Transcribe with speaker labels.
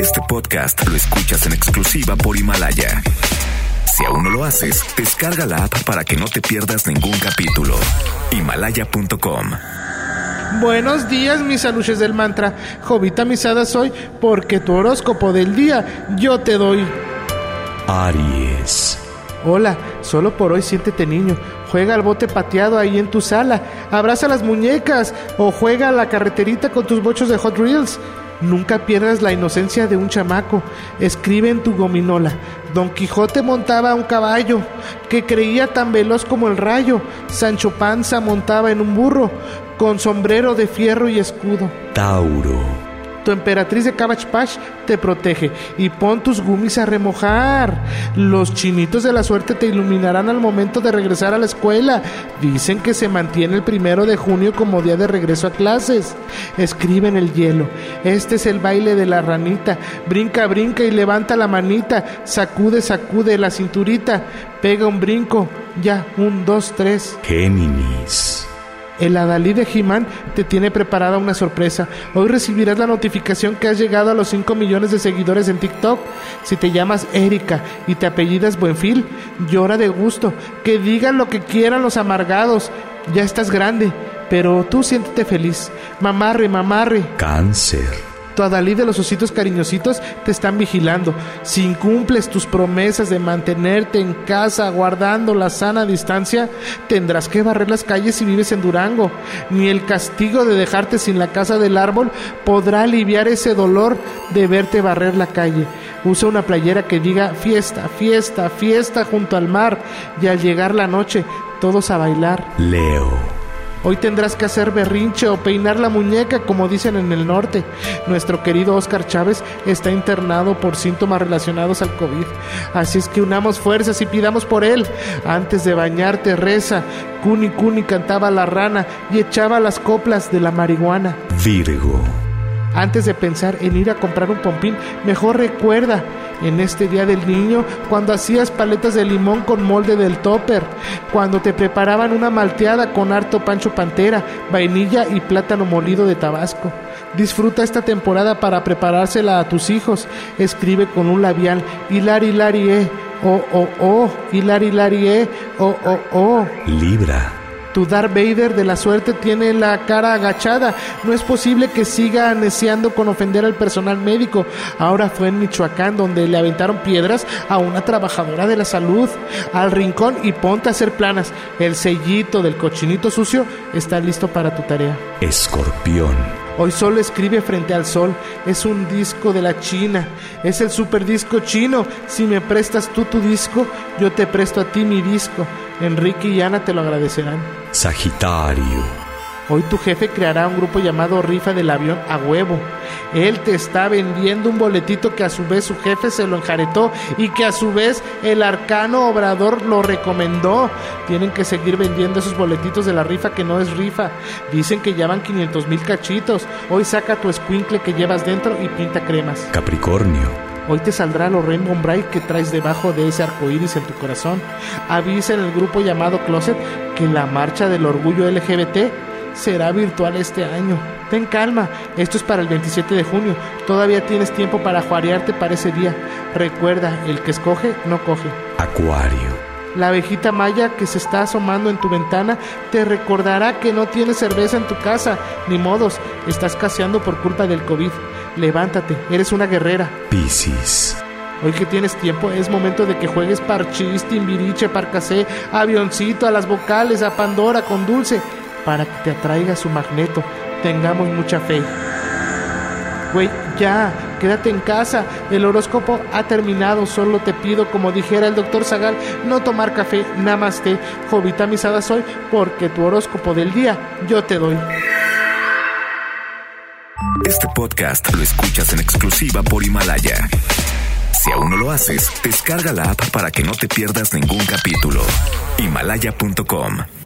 Speaker 1: Este podcast lo escuchas en exclusiva por Himalaya. Si aún no lo haces, descarga la app para que no te pierdas ningún capítulo. Himalaya.com.
Speaker 2: Buenos días, mis aluches del mantra. Jovita misada soy, porque tu horóscopo del día yo te doy.
Speaker 3: Aries.
Speaker 2: Hola, solo por hoy siéntete niño. Juega al bote pateado ahí en tu sala. Abraza las muñecas o juega a la carreterita con tus bochos de Hot Reels. Nunca pierdas la inocencia de un chamaco. Escribe en tu gominola. Don Quijote montaba un caballo que creía tan veloz como el rayo. Sancho Panza montaba en un burro con sombrero de fierro y escudo.
Speaker 3: Tauro.
Speaker 2: Tu emperatriz de Cabbage te protege y pon tus gummies a remojar. Los chinitos de la suerte te iluminarán al momento de regresar a la escuela. Dicen que se mantiene el primero de junio como día de regreso a clases. Escribe en el hielo. Este es el baile de la ranita. Brinca, brinca y levanta la manita. Sacude, sacude la cinturita. Pega un brinco. Ya, un, dos, tres.
Speaker 3: Géminis.
Speaker 2: El Adalí de Jimán te tiene preparada una sorpresa. Hoy recibirás la notificación que has llegado a los 5 millones de seguidores en TikTok. Si te llamas Erika y te apellidas Buenfil, llora de gusto. Que digan lo que quieran los amargados. Ya estás grande, pero tú siéntete feliz. Mamarre, mamarre.
Speaker 3: Cáncer.
Speaker 2: Tu Adalí de los ositos cariñositos te están vigilando. Si incumples tus promesas de mantenerte en casa guardando la sana distancia, tendrás que barrer las calles si vives en Durango. Ni el castigo de dejarte sin la casa del árbol podrá aliviar ese dolor de verte barrer la calle. Usa una playera que diga fiesta, fiesta, fiesta junto al mar y al llegar la noche, todos a bailar.
Speaker 3: Leo.
Speaker 2: Hoy tendrás que hacer berrinche o peinar la muñeca, como dicen en el norte. Nuestro querido Oscar Chávez está internado por síntomas relacionados al COVID. Así es que unamos fuerzas y pidamos por él. Antes de bañarte, reza. Cuni Cuni cantaba la rana y echaba las coplas de la marihuana.
Speaker 3: Virgo.
Speaker 2: Antes de pensar en ir a comprar un pompín, mejor recuerda en este día del niño cuando hacías paletas de limón con molde del topper, cuando te preparaban una malteada con harto pancho pantera, vainilla y plátano molido de Tabasco. Disfruta esta temporada para preparársela a tus hijos. Escribe con un labial hilar hilari e, oh oh oh, hilar hilari e, oh oh oh.
Speaker 3: Libra.
Speaker 2: Tu Darth Vader de la suerte tiene la cara agachada. No es posible que siga aneciando con ofender al personal médico. Ahora fue en Michoacán donde le aventaron piedras a una trabajadora de la salud. Al rincón y ponte a hacer planas. El sellito del cochinito sucio está listo para tu tarea.
Speaker 3: Escorpión.
Speaker 2: Hoy solo escribe frente al sol. Es un disco de la China. Es el super disco chino. Si me prestas tú tu disco, yo te presto a ti mi disco. Enrique y Ana te lo agradecerán.
Speaker 3: Sagitario.
Speaker 2: Hoy tu jefe creará un grupo llamado Rifa del Avión a Huevo. Él te está vendiendo un boletito que a su vez su jefe se lo enjaretó y que a su vez el arcano obrador lo recomendó. Tienen que seguir vendiendo esos boletitos de la rifa que no es rifa. Dicen que llevan 500 mil cachitos. Hoy saca tu escuincle que llevas dentro y pinta cremas.
Speaker 3: Capricornio.
Speaker 2: Hoy te saldrá lo Rainbow Bright que traes debajo de ese arco iris en tu corazón. Avisa en el grupo llamado Closet que la marcha del orgullo LGBT será virtual este año. Ten calma, esto es para el 27 de junio. Todavía tienes tiempo para juarearte para ese día. Recuerda, el que escoge no coge.
Speaker 3: Acuario.
Speaker 2: La abejita maya que se está asomando en tu ventana te recordará que no tienes cerveza en tu casa. Ni modos, estás caseando por culpa del COVID. Levántate, eres una guerrera.
Speaker 3: Piscis.
Speaker 2: Hoy que tienes tiempo, es momento de que juegues parchís, timbiriche, parcasé, avioncito, a las vocales, a Pandora con dulce, para que te atraiga su magneto. Tengamos mucha fe. Güey, ya, quédate en casa. El horóscopo ha terminado. Solo te pido, como dijera el doctor Zagal, no tomar café, té. Jovita misada soy, porque tu horóscopo del día yo te doy.
Speaker 1: Este podcast lo escuchas en exclusiva por Himalaya. Si aún no lo haces, descarga la app para que no te pierdas ningún capítulo. Himalaya.com